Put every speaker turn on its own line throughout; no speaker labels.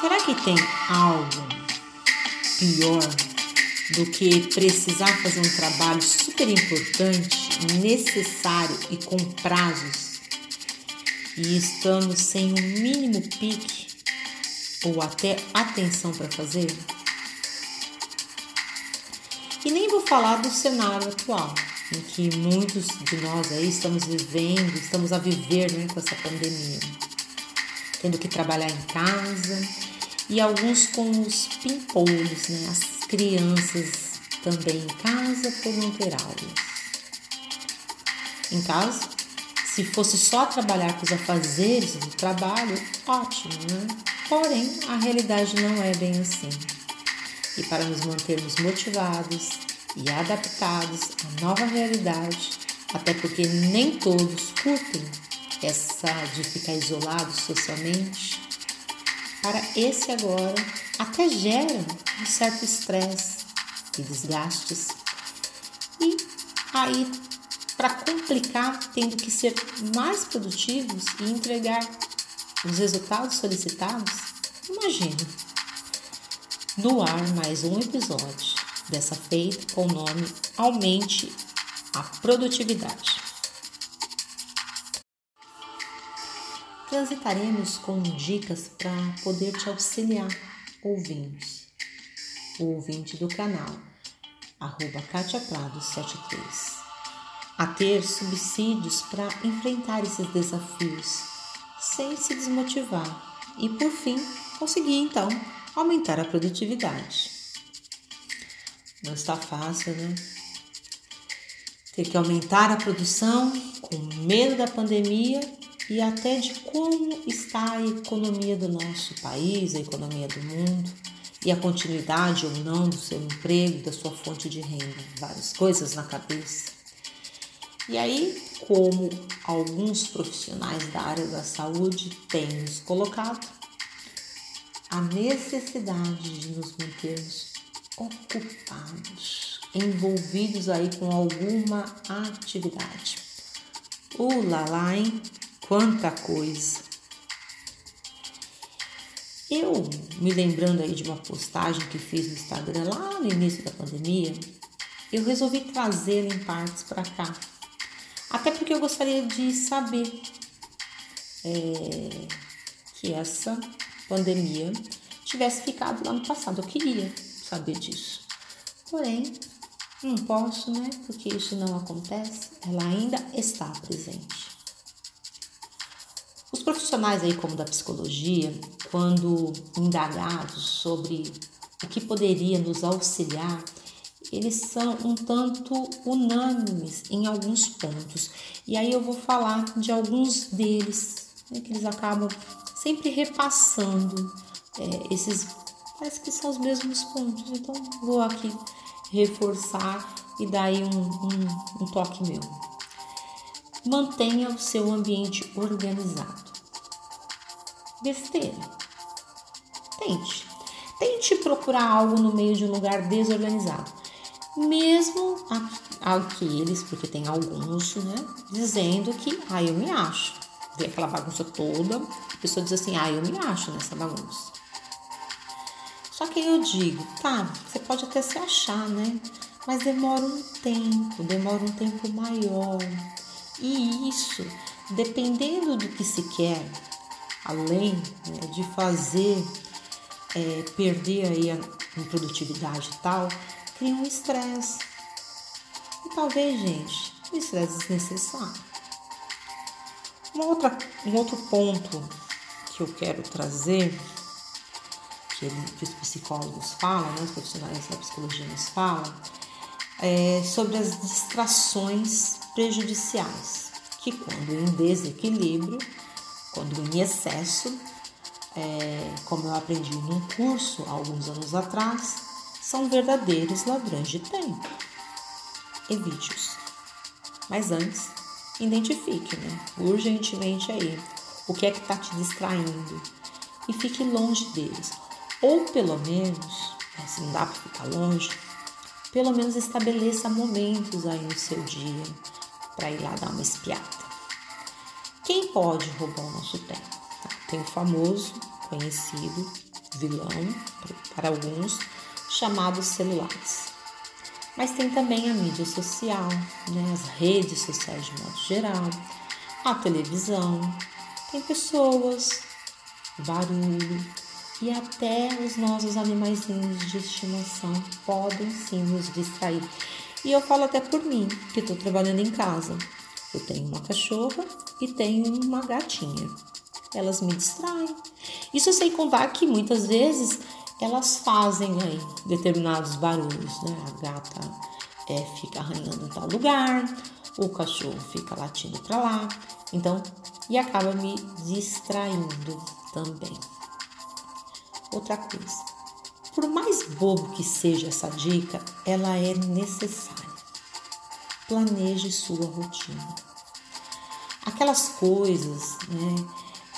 Será que tem algo pior do que precisar fazer um trabalho super importante, necessário e com prazos e estando sem o mínimo pique ou até atenção para fazer? E nem vou falar do cenário atual, em que muitos de nós aí estamos vivendo, estamos a viver né, com essa pandemia, tendo que trabalhar em casa e alguns com os pimpolhos, né, as crianças também em casa por não ter aulas. Em casa, se fosse só trabalhar com os afazeres do trabalho, ótimo, né? Porém, a realidade não é bem assim e para nos mantermos motivados e adaptados à nova realidade, até porque nem todos curtem essa de ficar isolado socialmente. Para esse agora, até gera um certo estresse e desgastes. E aí, para complicar, tendo que ser mais produtivos e entregar os resultados solicitados, imagina no ar mais um episódio, dessa feita com o nome Aumente a Produtividade. Transitaremos com dicas para poder te auxiliar, ouvintes. O ouvinte do canal, arroba Katia Prado 73, a ter subsídios para enfrentar esses desafios sem se desmotivar e, por fim, conseguir então aumentar a produtividade. Não está fácil, né? Ter que aumentar a produção com medo da pandemia e até de como está a economia do nosso país, a economia do mundo e a continuidade ou não do seu emprego, da sua fonte de renda, várias coisas na cabeça. E aí, como alguns profissionais da área da saúde têm nos colocado, a necessidade de nos mantermos ocupados, envolvidos aí com alguma atividade. Uh, lá, lá, hein? Quanta coisa! Eu, me lembrando aí de uma postagem que fiz no Instagram lá no início da pandemia, eu resolvi trazê-la em partes para cá. Até porque eu gostaria de saber é, que essa pandemia tivesse ficado lá no passado. Eu queria saber disso. Porém, não posso, né? Porque isso não acontece. Ela ainda está presente. Os profissionais aí, como da psicologia, quando indagados sobre o que poderia nos auxiliar, eles são um tanto unânimes em alguns pontos. E aí eu vou falar de alguns deles, né, que eles acabam sempre repassando é, esses, parece que são os mesmos pontos. Então, vou aqui reforçar e dar aí um, um, um toque meu. Mantenha o seu ambiente organizado. Besteira. Tente. Tente procurar algo no meio de um lugar desorganizado. Mesmo aqueles, porque tem alguns, né, dizendo que, ah, eu me acho. Vê aquela bagunça toda, pessoa diz assim: ah, eu me acho nessa bagunça. Só que eu digo, tá, você pode até se achar, né? Mas demora um tempo, demora um tempo maior. E isso, dependendo do que se quer, além né, de fazer é, perder aí a, produtividade e tal, cria um estresse. E talvez, gente, um estresse desnecessário. Uma outra, um outro ponto que eu quero trazer, que, que os psicólogos falam, né, os profissionais da psicologia nos falam, é sobre as distrações prejudiciais, que quando em desequilíbrio, quando em excesso, é, como eu aprendi num curso alguns anos atrás, são verdadeiros ladrões de tempo. Evite-os. Mas antes, identifique, né? Urgentemente aí o que é que está te distraindo e fique longe deles. Ou pelo menos, né, se não dá para ficar longe, pelo menos estabeleça momentos aí no seu dia para ir lá dar uma espiada. Quem pode roubar o nosso tempo? Tá? Tem o famoso, conhecido vilão para alguns, chamados celulares. Mas tem também a mídia social, né, as redes sociais de modo geral, a televisão, tem pessoas, barulho e até os nossos animaizinhos de estimação podem sim nos distrair. E eu falo até por mim, que estou trabalhando em casa. Eu tenho uma cachorra e tenho uma gatinha. Elas me distraem. Isso sem contar que muitas vezes elas fazem aí determinados barulhos, né? A gata é, fica arranhando em tal lugar, o cachorro fica latindo para lá, então, e acaba me distraindo também. Outra coisa, por mais bobo que seja essa dica, ela é necessária. Planeje sua rotina. Aquelas coisas, né,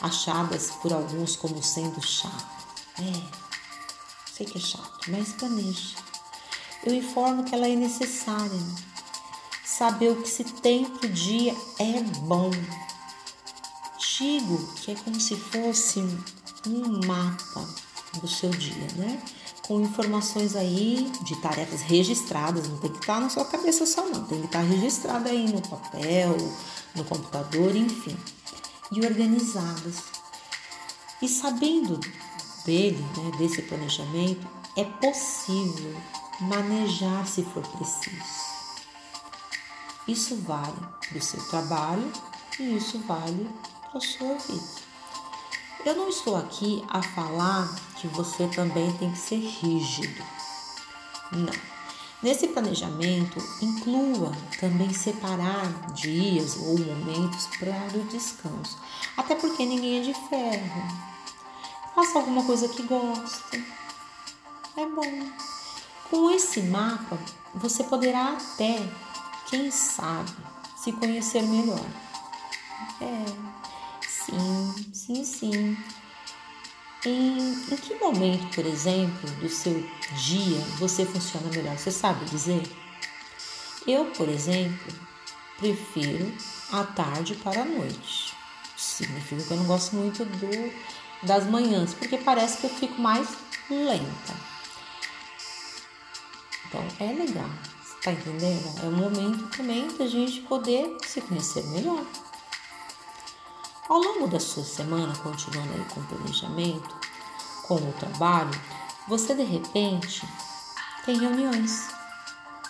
achadas por alguns como sendo chato. É, sei que é chato, mas planeje. Eu informo que ela é necessária. Saber o que se tem pro dia é bom. Digo que é como se fosse um mapa do seu dia, né? Com informações aí de tarefas registradas, não tem que estar na sua cabeça só não, tem que estar registrada aí no papel, no computador, enfim, e organizadas. E sabendo dele, né, desse planejamento, é possível manejar se for preciso. Isso vale para o seu trabalho e isso vale para a sua vida. Eu não estou aqui a falar que você também tem que ser rígido. Não. Nesse planejamento, inclua também separar dias ou momentos para o descanso. Até porque ninguém é de ferro. Faça alguma coisa que gosta. É bom. Com esse mapa, você poderá até, quem sabe, se conhecer melhor. É, sim, sim, sim. Em, em que momento, por exemplo, do seu dia você funciona melhor? Você sabe dizer? Eu, por exemplo, prefiro a tarde para a noite. Significa que eu não gosto muito do, das manhãs, porque parece que eu fico mais lenta. Então é legal, tá entendendo? É um momento também da gente poder se conhecer melhor. Ao longo da sua semana, continuando aí com o planejamento, com o trabalho, você de repente tem reuniões.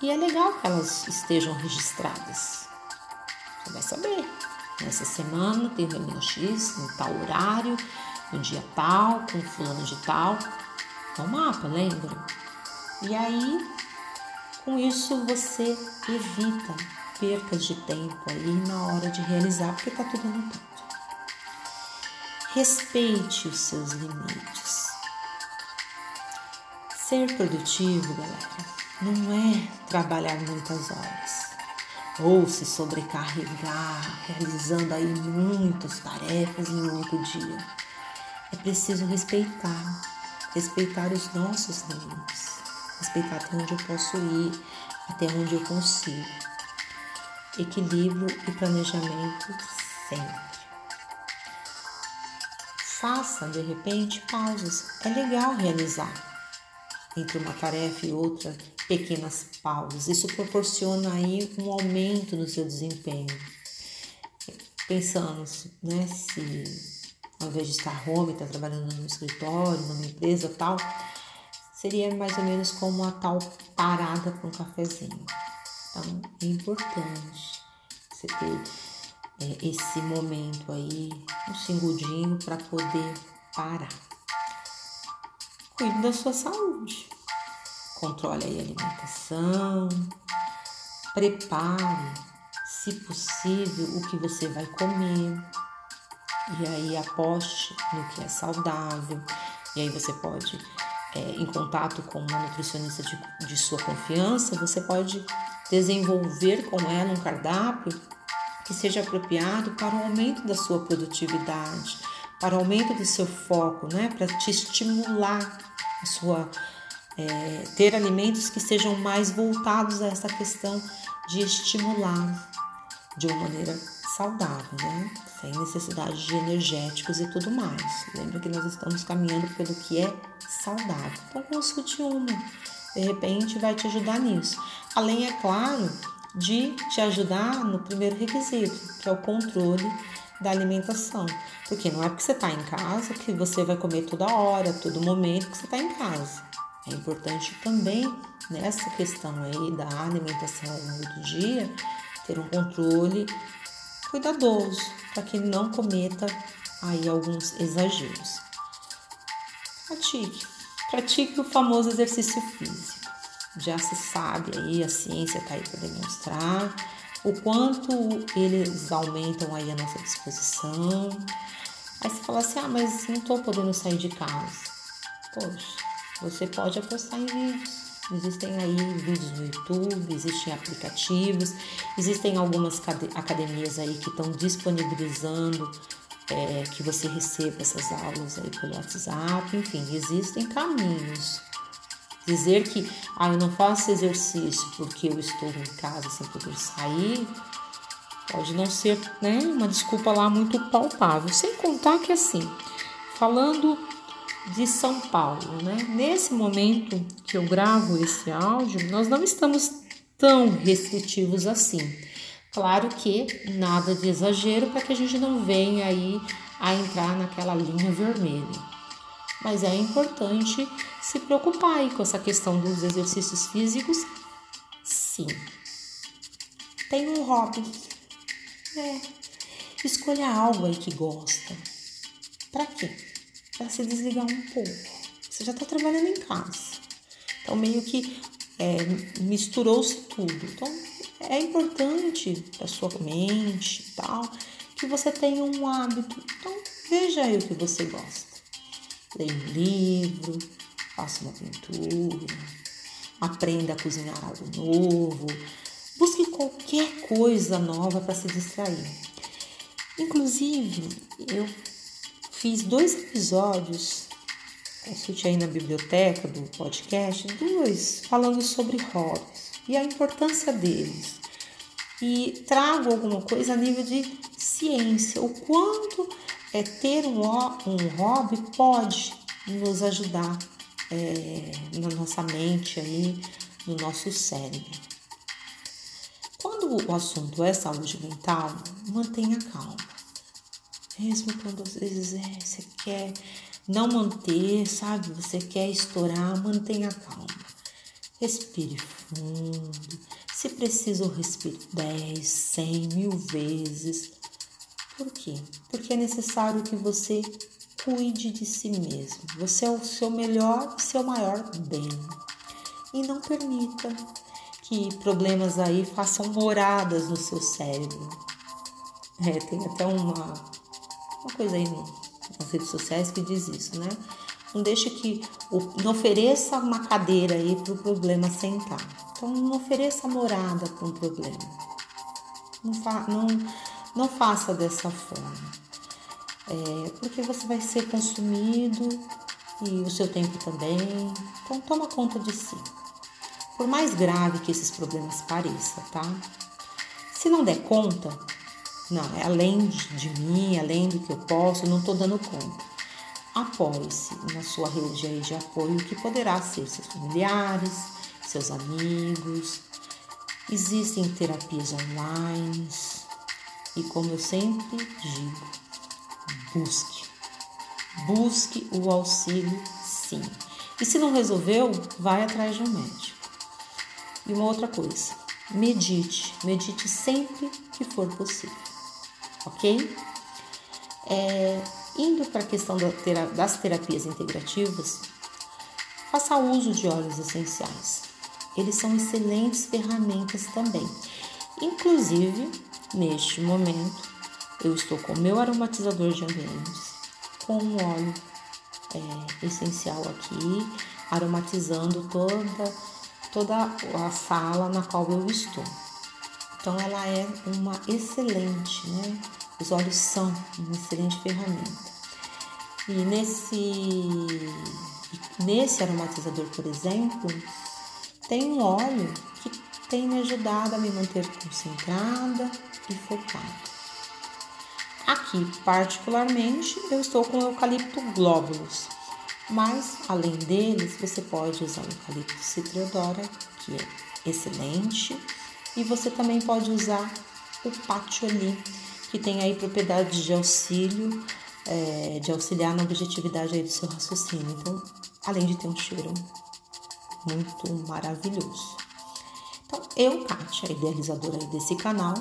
E é legal que elas estejam registradas. Você vai saber. Nessa semana tem reunião X, no tal horário, no dia tal, com fulano de tal. É um mapa, lembra? E aí, com isso você evita percas de tempo aí na hora de realizar, porque tá tudo anotado. Respeite os seus limites. Ser produtivo, galera, não é trabalhar muitas horas ou se sobrecarregar, realizando aí muitas tarefas em um único dia. É preciso respeitar, respeitar os nossos limites, respeitar até onde eu posso ir, até onde eu consigo. Equilíbrio e planejamento sempre. Faça de repente pausas. É legal realizar entre uma tarefa e outra pequenas pausas. Isso proporciona aí um aumento no seu desempenho. Pensando, né, se ao invés de estar home, estar trabalhando no escritório, numa empresa tal, seria mais ou menos como uma tal parada para um cafezinho. Então, é importante você ter é, esse momento aí, um segundinho para poder parar. Cuide da sua saúde. Controle aí a alimentação. Prepare, se possível, o que você vai comer. E aí aposte no que é saudável. E aí você pode, é, em contato com uma nutricionista de, de sua confiança, você pode desenvolver com ela um cardápio que seja apropriado para o aumento da sua produtividade, para o aumento do seu foco, né? para te estimular a sua é, ter alimentos que sejam mais voltados a essa questão de estimular de uma maneira saudável, né? Sem necessidade de energéticos e tudo mais. Lembra que nós estamos caminhando pelo que é saudável. Então consulte uma. De repente vai te ajudar nisso. Além, é claro, de te ajudar no primeiro requisito, que é o controle da alimentação. Porque não é porque você está em casa que você vai comer toda hora, todo momento que você está em casa. É importante também nessa questão aí da alimentação ao longo do dia ter um controle cuidadoso para que não cometa aí alguns exageros. Pratique, pratique o famoso exercício físico. Já se sabe aí, a ciência está aí para demonstrar o quanto eles aumentam aí a nossa disposição. Aí você fala assim, ah, mas não estou podendo sair de casa. Poxa, você pode apostar em vídeos. Existem aí vídeos no YouTube, existem aplicativos, existem algumas academias aí que estão disponibilizando é, que você receba essas aulas aí pelo WhatsApp, enfim, existem caminhos. Dizer que ah, eu não faço exercício porque eu estou em casa sem poder sair, pode não ser né, uma desculpa lá muito palpável. Sem contar que assim, falando de São Paulo, né? Nesse momento que eu gravo esse áudio, nós não estamos tão restritivos assim. Claro que nada de exagero para que a gente não venha aí a entrar naquela linha vermelha. Mas é importante se preocupar aí com essa questão dos exercícios físicos. Sim. Tem um hobby. É. Escolha algo aí que gosta. Para quê? Para se desligar um pouco. Você já está trabalhando em casa. Então, meio que é, misturou-se tudo. Então, é importante para sua mente e tal que você tenha um hábito. Então, veja aí o que você gosta leia um livro, faça uma pintura, aprenda a cozinhar algo novo, busque qualquer coisa nova para se distrair. Inclusive, eu fiz dois episódios, consulte aí na biblioteca do podcast, dois falando sobre hobbies e a importância deles. E trago alguma coisa a nível de ciência, o quanto é, ter um, um hobby pode nos ajudar é, na nossa mente aí, no nosso cérebro. Quando o assunto é saúde mental, mantenha calma. Mesmo quando às vezes é, você quer não manter, sabe? Você quer estourar, mantenha calma. Respire fundo. Se preciso, respire 10, 100, mil vezes por quê? Porque é necessário que você cuide de si mesmo. Você é o seu melhor e seu maior bem. E não permita que problemas aí façam moradas no seu cérebro. É, tem até uma, uma coisa aí nas redes sociais que diz isso, né? Não deixe que. Não ofereça uma cadeira aí para o problema sentar. Então, não ofereça morada para um problema. Não, fa, não, não faça dessa forma, é, porque você vai ser consumido e o seu tempo também. Então, toma conta de si. Por mais grave que esses problemas pareçam, tá? Se não der conta, não, é além de mim, além do que eu posso, eu não estou dando conta. Apoie-se na sua rede de apoio, que poderá ser seus familiares, seus amigos. Existem terapias online, e como eu sempre digo, busque. Busque o auxílio sim. E se não resolveu, vai atrás de um médico. E uma outra coisa, medite. Medite sempre que for possível. Ok? É, indo para a questão das terapias integrativas, faça uso de óleos essenciais. Eles são excelentes ferramentas também. Inclusive, Neste momento, eu estou com o meu aromatizador de ambientes, com um óleo é, essencial aqui, aromatizando toda, toda a sala na qual eu estou. Então, ela é uma excelente, né? Os óleos são uma excelente ferramenta. E nesse, nesse aromatizador, por exemplo, tem um óleo que tem me ajudado a me manter concentrada e focada. Aqui, particularmente, eu estou com o eucalipto glóbulos, mas além deles, você pode usar o eucalipto citriodora, que é excelente, e você também pode usar o patchouli, que tem aí propriedades de auxílio, é, de auxiliar na objetividade aí do seu raciocínio. Então, além de ter um cheiro muito maravilhoso. Então, eu, Kátia, idealizadora desse canal,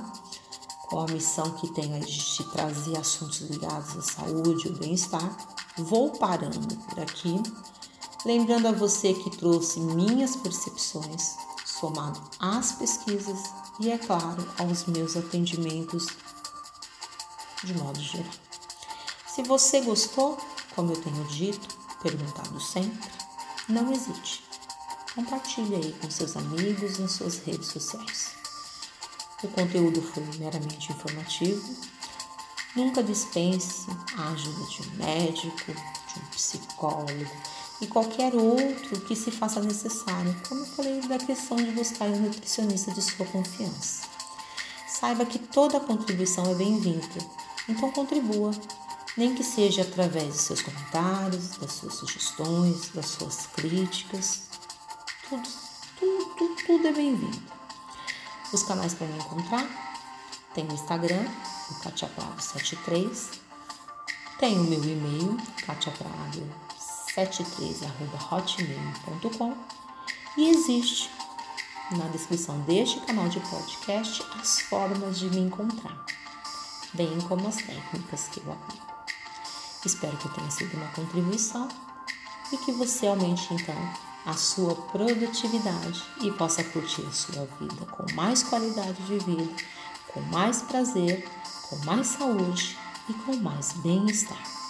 com a missão que tenho de te trazer assuntos ligados à saúde ao bem-estar, vou parando por aqui, lembrando a você que trouxe minhas percepções, somado às pesquisas e, é claro, aos meus atendimentos de modo geral. Se você gostou, como eu tenho dito, perguntado sempre, não hesite. Compartilhe aí com seus amigos em suas redes sociais. O conteúdo foi meramente informativo. Nunca dispense a ajuda de um médico, de um psicólogo e qualquer outro que se faça necessário, como eu falei da questão de buscar um nutricionista de sua confiança. Saiba que toda contribuição é bem-vinda, então contribua, nem que seja através de seus comentários, das suas sugestões, das suas críticas. Tudo, tudo, tudo, é bem-vindo. Os canais para me encontrar. Tem o Instagram, o Katia Prado 73, tem o meu e-mail, katiaprado73@hotmail.com e existe na descrição deste canal de podcast as formas de me encontrar, bem como as técnicas que eu aplico. Espero que tenha sido uma contribuição e que você aumente então a sua produtividade e possa curtir a sua vida com mais qualidade de vida, com mais prazer, com mais saúde e com mais bem-estar.